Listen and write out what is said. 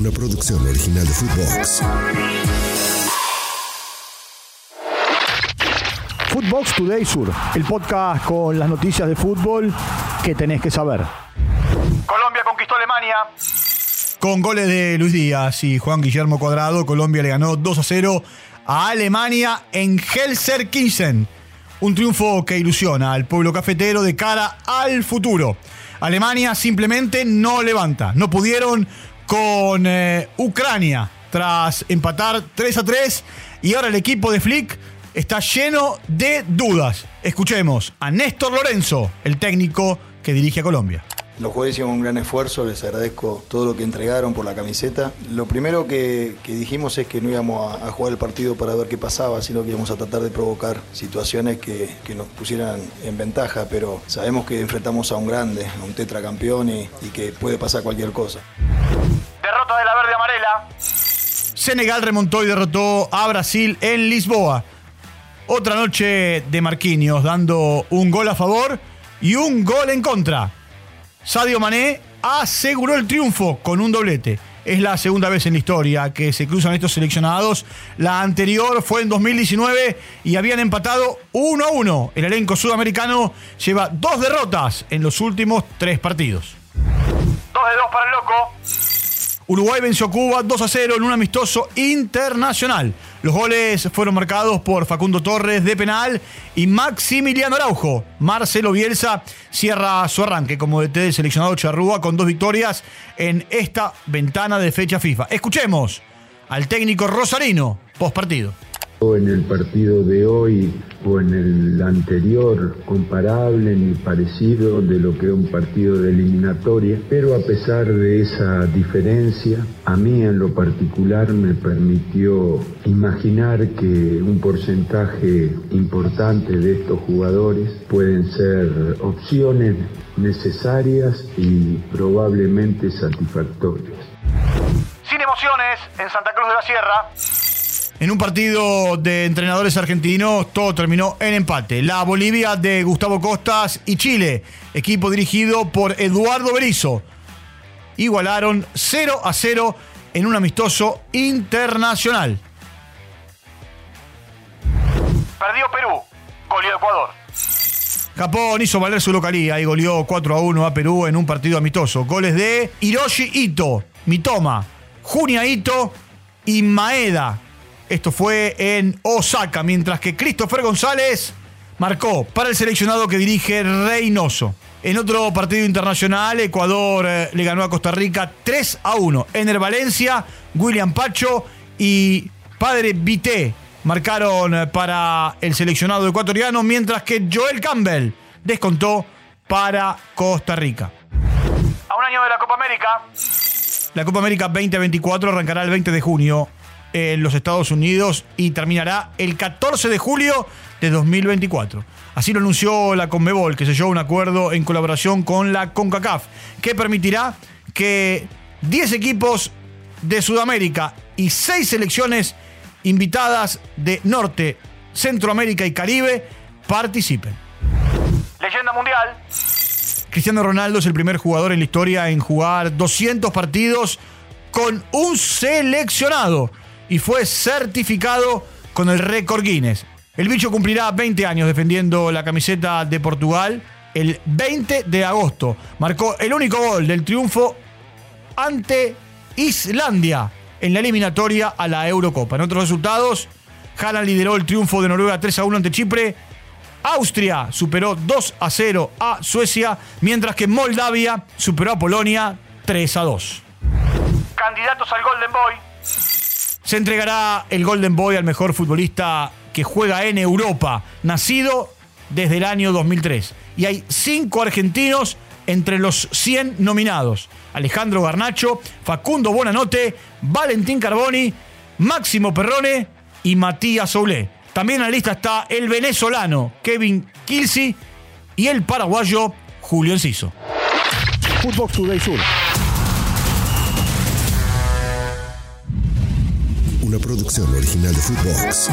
una producción original de Footbox. Footbox Today Sur, el podcast con las noticias de fútbol que tenés que saber. Colombia conquistó Alemania. Con goles de Luis Díaz y Juan Guillermo Cuadrado, Colombia le ganó 2 a 0 a Alemania en Helsinki. Un triunfo que ilusiona al pueblo cafetero de cara al futuro. Alemania simplemente no levanta. No pudieron con eh, Ucrania tras empatar 3 a 3 y ahora el equipo de Flick está lleno de dudas. Escuchemos a Néstor Lorenzo, el técnico que dirige a Colombia. Los jugadores hicieron un gran esfuerzo, les agradezco todo lo que entregaron por la camiseta. Lo primero que, dijimos es que no íbamos a, jugar el partido para ver qué pasaba, sino que íbamos a tratar de provocar situaciones que, nos pusieran en ventaja, pero sabemos que enfrentamos a un grande, a un tetracampeón y que puede pasar cualquier cosa. Senegal remontó y derrotó a Brasil en Lisboa. Otra noche de Marquinhos dando un gol a favor y un gol en contra. Sadio Mané aseguró el triunfo con un doblete. Es la segunda vez en la historia que se cruzan estos seleccionados. La anterior fue en 2019 y habían empatado 1 a 1. El elenco sudamericano lleva dos derrotas en los últimos tres partidos. 2 de 2 para el loco. Uruguay venció a Cuba 2 a 0 en un amistoso internacional. Los goles fueron marcados por Facundo Torres de penal y Maximiliano Araujo. Marcelo Bielsa cierra su arranque como DT del seleccionado Charrúa con dos victorias en esta ventana de fecha FIFA. Escuchemos al técnico Rosarino post partido en el partido de hoy o en el anterior comparable ni parecido de lo que es un partido de eliminatoria, pero a pesar de esa diferencia, a mí en lo particular me permitió imaginar que un porcentaje importante de estos jugadores pueden ser opciones necesarias y probablemente satisfactorias. Sin emociones, en Santa Cruz de la Sierra. En un partido de entrenadores argentinos, todo terminó en empate. La Bolivia de Gustavo Costas y Chile, equipo dirigido por Eduardo Berizzo, igualaron 0 a 0 en un amistoso internacional. Perdió Perú, goleó Ecuador. Japón hizo valer su localía y goleó 4 a 1 a Perú en un partido amistoso. Goles de Hiroshi Ito, Mitoma, Junia Ito y Maeda. Esto fue en Osaka, mientras que Christopher González marcó para el seleccionado que dirige Reynoso. En otro partido internacional, Ecuador eh, le ganó a Costa Rica 3 a 1. En el Valencia, William Pacho y Padre Vité marcaron eh, para el seleccionado ecuatoriano, mientras que Joel Campbell descontó para Costa Rica. A un año de la Copa América. La Copa América 2024 arrancará el 20 de junio en los Estados Unidos y terminará el 14 de julio de 2024. Así lo anunció la Conmebol, que selló un acuerdo en colaboración con la CONCACAF, que permitirá que 10 equipos de Sudamérica y 6 selecciones invitadas de Norte, Centroamérica y Caribe participen. Leyenda mundial. Cristiano Ronaldo es el primer jugador en la historia en jugar 200 partidos con un seleccionado y fue certificado con el récord Guinness. El bicho cumplirá 20 años defendiendo la camiseta de Portugal el 20 de agosto. Marcó el único gol del triunfo ante Islandia en la eliminatoria a la Eurocopa. En otros resultados, Haaland lideró el triunfo de Noruega 3 a 1 ante Chipre. Austria superó 2 a 0 a Suecia, mientras que Moldavia superó a Polonia 3 a 2. Candidatos al Golden Boy. Se entregará el Golden Boy al mejor futbolista que juega en Europa, nacido desde el año 2003. Y hay cinco argentinos entre los 100 nominados. Alejandro Garnacho, Facundo Bonanote, Valentín Carboni, Máximo Perrone y Matías Soulé. También en la lista está el venezolano Kevin Kilsi y el paraguayo Julio Enciso. Footbox Today Sur. Producción original de Footbox.